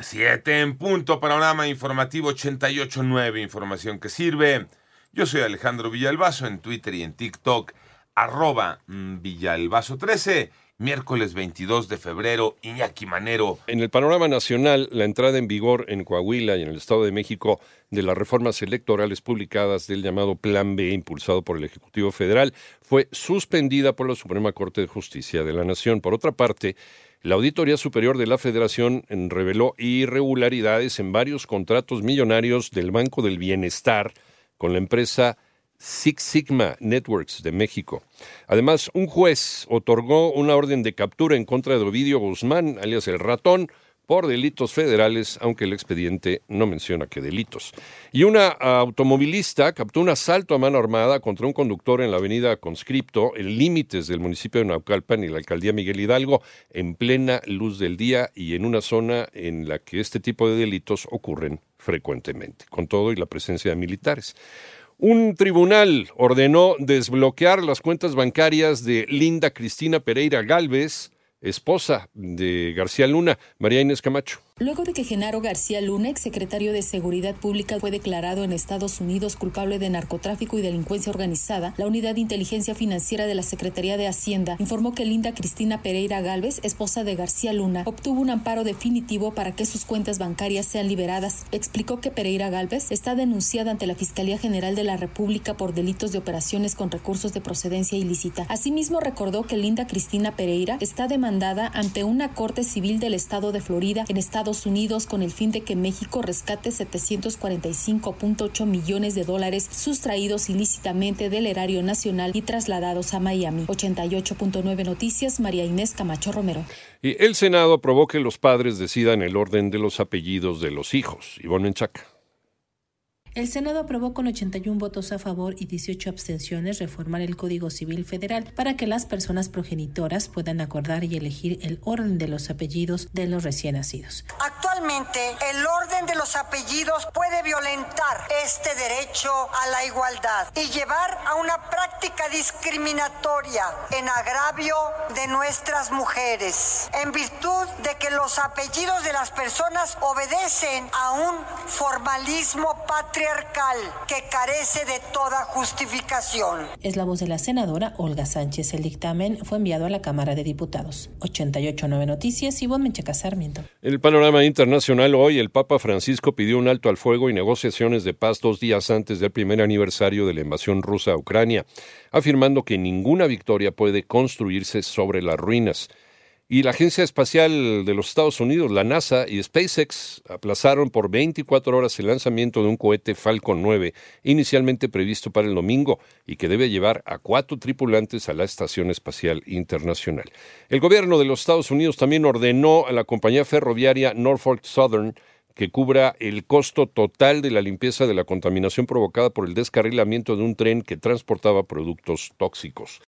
Siete en punto, panorama informativo 88.9, información que sirve. Yo soy Alejandro Villalbazo en Twitter y en TikTok, arroba mm, Villalbazo13, miércoles 22 de febrero, Iñaki Manero. En el panorama nacional, la entrada en vigor en Coahuila y en el Estado de México de las reformas electorales publicadas del llamado Plan B impulsado por el Ejecutivo Federal fue suspendida por la Suprema Corte de Justicia de la Nación. Por otra parte, la Auditoría Superior de la Federación reveló irregularidades en varios contratos millonarios del Banco del Bienestar con la empresa Six Sigma Networks de México. Además, un juez otorgó una orden de captura en contra de Ovidio Guzmán, alias el ratón, por delitos federales, aunque el expediente no menciona qué delitos. Y una automovilista captó un asalto a mano armada contra un conductor en la avenida Conscripto, en límites del municipio de Naucalpan y la alcaldía Miguel Hidalgo, en plena luz del día y en una zona en la que este tipo de delitos ocurren frecuentemente, con todo y la presencia de militares. Un tribunal ordenó desbloquear las cuentas bancarias de Linda Cristina Pereira Galvez, esposa de García Luna, María Inés Camacho. Luego de que Genaro García Luna, secretario de Seguridad Pública, fue declarado en Estados Unidos culpable de narcotráfico y delincuencia organizada, la Unidad de Inteligencia Financiera de la Secretaría de Hacienda informó que Linda Cristina Pereira Galvez, esposa de García Luna, obtuvo un amparo definitivo para que sus cuentas bancarias sean liberadas. Explicó que Pereira Galvez está denunciada ante la Fiscalía General de la República por delitos de operaciones con recursos de procedencia ilícita. Asimismo, recordó que Linda Cristina Pereira está demandada ante una corte civil del estado de Florida en Estados Unidos con el fin de que México rescate 745.8 millones de dólares sustraídos ilícitamente del erario nacional y trasladados a Miami. 88.9 Noticias, María Inés Camacho Romero. Y el Senado aprobó que los padres decidan el orden de los apellidos de los hijos. Ivonne Menchaca. El Senado aprobó con 81 votos a favor y 18 abstenciones reformar el Código Civil Federal para que las personas progenitoras puedan acordar y elegir el orden de los apellidos de los recién nacidos. Actualmente, el orden de los apellidos puede violentar este derecho a la igualdad y llevar a una práctica discriminatoria en agravio de nuestras mujeres, en virtud de que los apellidos de las personas obedecen a un formalismo patriarcal que carece de toda justificación. Es la voz de la senadora Olga Sánchez. El dictamen fue enviado a la Cámara de Diputados. 889 Noticias, Ivonne Menchaca Sarmiento. El panorama internacional hoy, el Papa Francisco pidió un alto al fuego y negociaciones de paz dos días antes del primer aniversario de la invasión rusa a Ucrania, afirmando que ninguna victoria puede construirse sobre las ruinas. Y la Agencia Espacial de los Estados Unidos, la NASA y SpaceX aplazaron por 24 horas el lanzamiento de un cohete Falcon 9, inicialmente previsto para el domingo y que debe llevar a cuatro tripulantes a la Estación Espacial Internacional. El gobierno de los Estados Unidos también ordenó a la compañía ferroviaria Norfolk Southern que cubra el costo total de la limpieza de la contaminación provocada por el descarrilamiento de un tren que transportaba productos tóxicos.